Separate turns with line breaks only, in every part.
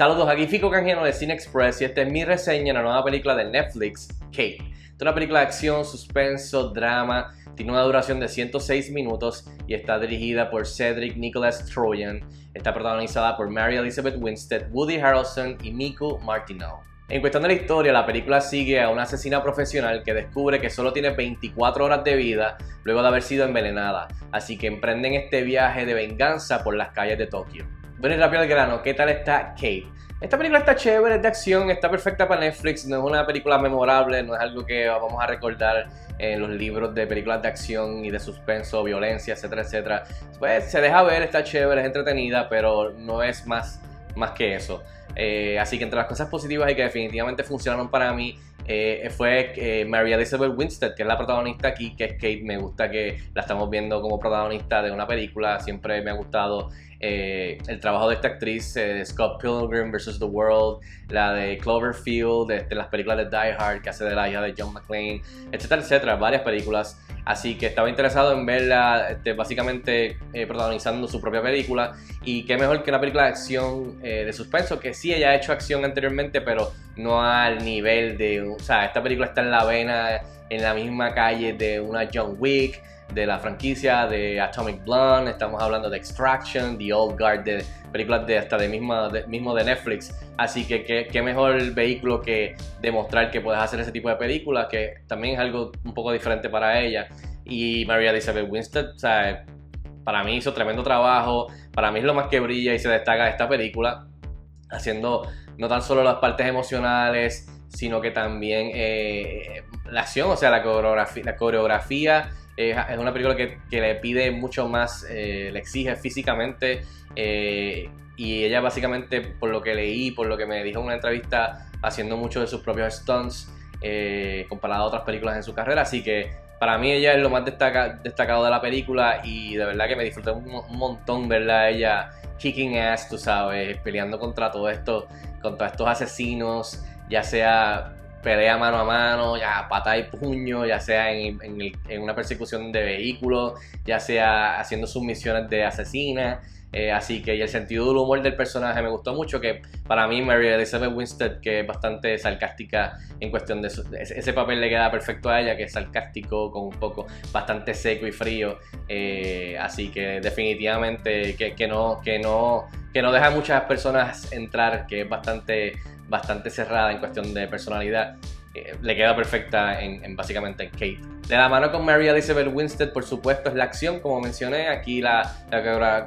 Saludos, aquí Fico Canjiano de Cine Express y esta es mi reseña de la nueva película de Netflix, Kate. Es una película de acción, suspenso, drama, tiene una duración de 106 minutos y está dirigida por Cedric Nicholas Troyan. Está protagonizada por Mary Elizabeth Winstead, Woody Harrelson y Miku Martineau. En cuestión de la historia, la película sigue a una asesina profesional que descubre que solo tiene 24 horas de vida luego de haber sido envenenada, así que emprenden este viaje de venganza por las calles de Tokio. Bueno rápido al grano, ¿qué tal está Kate? Esta película está chévere, es de acción, está perfecta para Netflix, no es una película memorable, no es algo que vamos a recordar en los libros de películas de acción y de suspenso, violencia, etcétera, etcétera. Pues se deja ver, está chévere, es entretenida, pero no es más, más que eso. Eh, así que entre las cosas positivas y que definitivamente funcionaron para mí eh, fue eh, Mary Elizabeth Winstead, que es la protagonista aquí, que es Kate. Me gusta que la estamos viendo como protagonista de una película. Siempre me ha gustado eh, el trabajo de esta actriz, eh, Scott Pilgrim vs. The World, la de Cloverfield, de, las películas de Die Hard, que hace de la hija de John McClane, etcétera, etcétera, varias películas. Así que estaba interesado en verla este, básicamente eh, protagonizando su propia película. Y qué mejor que una película de acción de suspenso, que sí ella ha hecho acción anteriormente, pero no al nivel de. O sea, esta película está en la vena, en la misma calle de una John Wick de la franquicia de Atomic Blonde, estamos hablando de Extraction, The Old Guard, de películas de hasta de mismo de Netflix. Así que qué, mejor vehículo que demostrar que puedes hacer ese tipo de películas, que también es algo un poco diferente para ella. Y María Elizabeth Winstead, o sea, para mí hizo tremendo trabajo, para mí es lo más que brilla y se destaca de esta película, haciendo no tan solo las partes emocionales, sino que también eh, la acción, o sea, la coreografía, la coreografía es una película que, le pide mucho más, eh, le exige físicamente. Eh, y ella básicamente, por lo que leí, por lo que me dijo en una entrevista, haciendo mucho de sus propios stunts, eh, comparado a otras películas en su carrera. Así que para mí ella es lo más destacado de la película y de verdad que me disfruté un, montón verla ella kicking ass, tú sabes, peleando contra todo esto, contra estos asesinos, ya sea pelea mano a mano, ya pata y puño, ya sea en, una persecución de vehículos, ya sea haciendo sus misiones de asesina. Eh, así que y el sentido del humor del personaje me gustó mucho, que para mí Mary Elizabeth Winstead, que es bastante sarcástica en cuestión de ese papel le queda perfecto a ella, que es sarcástico, con un poco bastante seco y frío. Eh, así que definitivamente que, que, no, que, no, que no deja a muchas personas entrar, que es bastante bastante cerrada en cuestión de personalidad. Eh, le queda perfecta en, básicamente en Kate. De la mano con Mary Elizabeth Winstead, por supuesto, es la acción, como mencioné. Aquí la,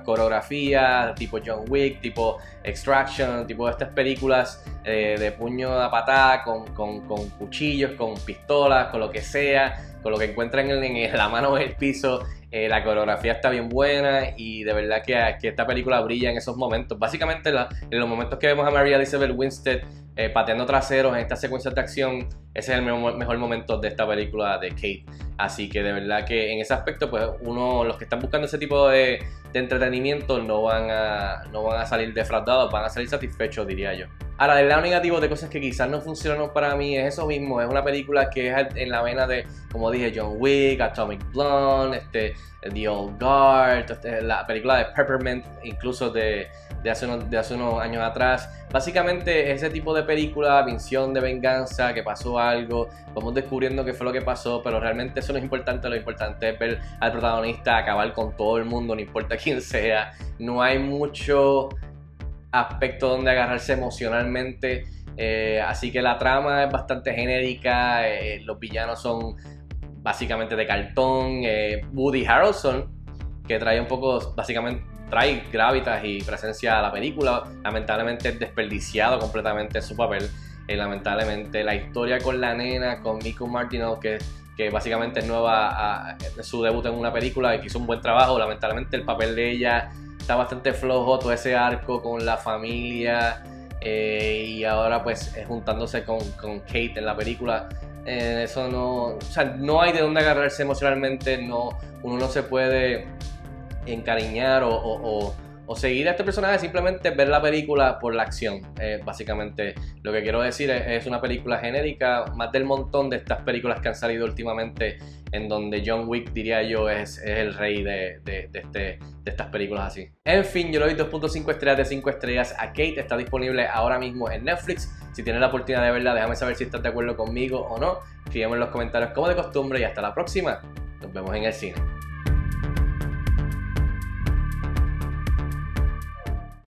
coreografía, tipo John Wick, tipo Extraction, tipo estas películas eh, de puño a patada, con, con, cuchillos, con pistolas, con lo que sea, con lo que encuentran en, en la mano en el piso. Eh, la coreografía está bien buena y de verdad que, esta película brilla en esos momentos. Básicamente en los momentos que vemos a Maria Elizabeth Winstead eh, pateando traseros en esta secuencia de acción, ese es el mejor, momento de esta película de Kate. Así que de verdad que en ese aspecto, pues uno, los que están buscando ese tipo de, de entretenimiento no van, a, no van a salir defraudados, van a salir satisfechos, diría yo. Ahora, del lado negativo de cosas que quizás no funcionaron para mí es eso mismo. Es una película que es en la vena de, como dije, John Wick, Atomic Blonde, este, The Old Guard, este, la película de Peppermint, incluso de, de, hace unos, de hace unos años atrás. Básicamente ese tipo de película, visión de venganza, que pasó algo, vamos descubriendo qué fue lo que pasó, pero realmente eso no es importante. Lo importante es ver al protagonista acabar con todo el mundo, no importa quién sea. No hay mucho aspecto donde agarrarse emocionalmente. Eh, así que la trama es bastante genérica, eh, los villanos son básicamente de cartón. Eh, Woody Harrelson, que trae un poco, básicamente trae gravitas y presencia a la película, lamentablemente es desperdiciado completamente su papel. lamentablemente la historia con la nena, con Miku Martino, que, que básicamente es nueva, a, su debut en una película y que hizo un buen trabajo, lamentablemente el papel de ella está bastante flojo todo ese arco con la familia eh, y ahora pues juntándose con, Kate en la película. Eh, eso no, o sea, no hay de dónde agarrarse emocionalmente, no, uno no se puede encariñar o, o seguir a este personaje, simplemente ver la película por la acción. Básicamente lo que quiero decir es, una película genérica, más del montón de estas películas que han salido últimamente, en donde John Wick, diría yo, es, el rey de, este, de estas películas así. En fin, yo le doy 2.5 estrellas de 5 estrellas a Kate, está disponible ahora mismo en Netflix. Si tienes la oportunidad de verla, déjame saber si estás de acuerdo conmigo o no. Escríbeme en los comentarios como de costumbre y hasta la próxima. Nos vemos en el cine.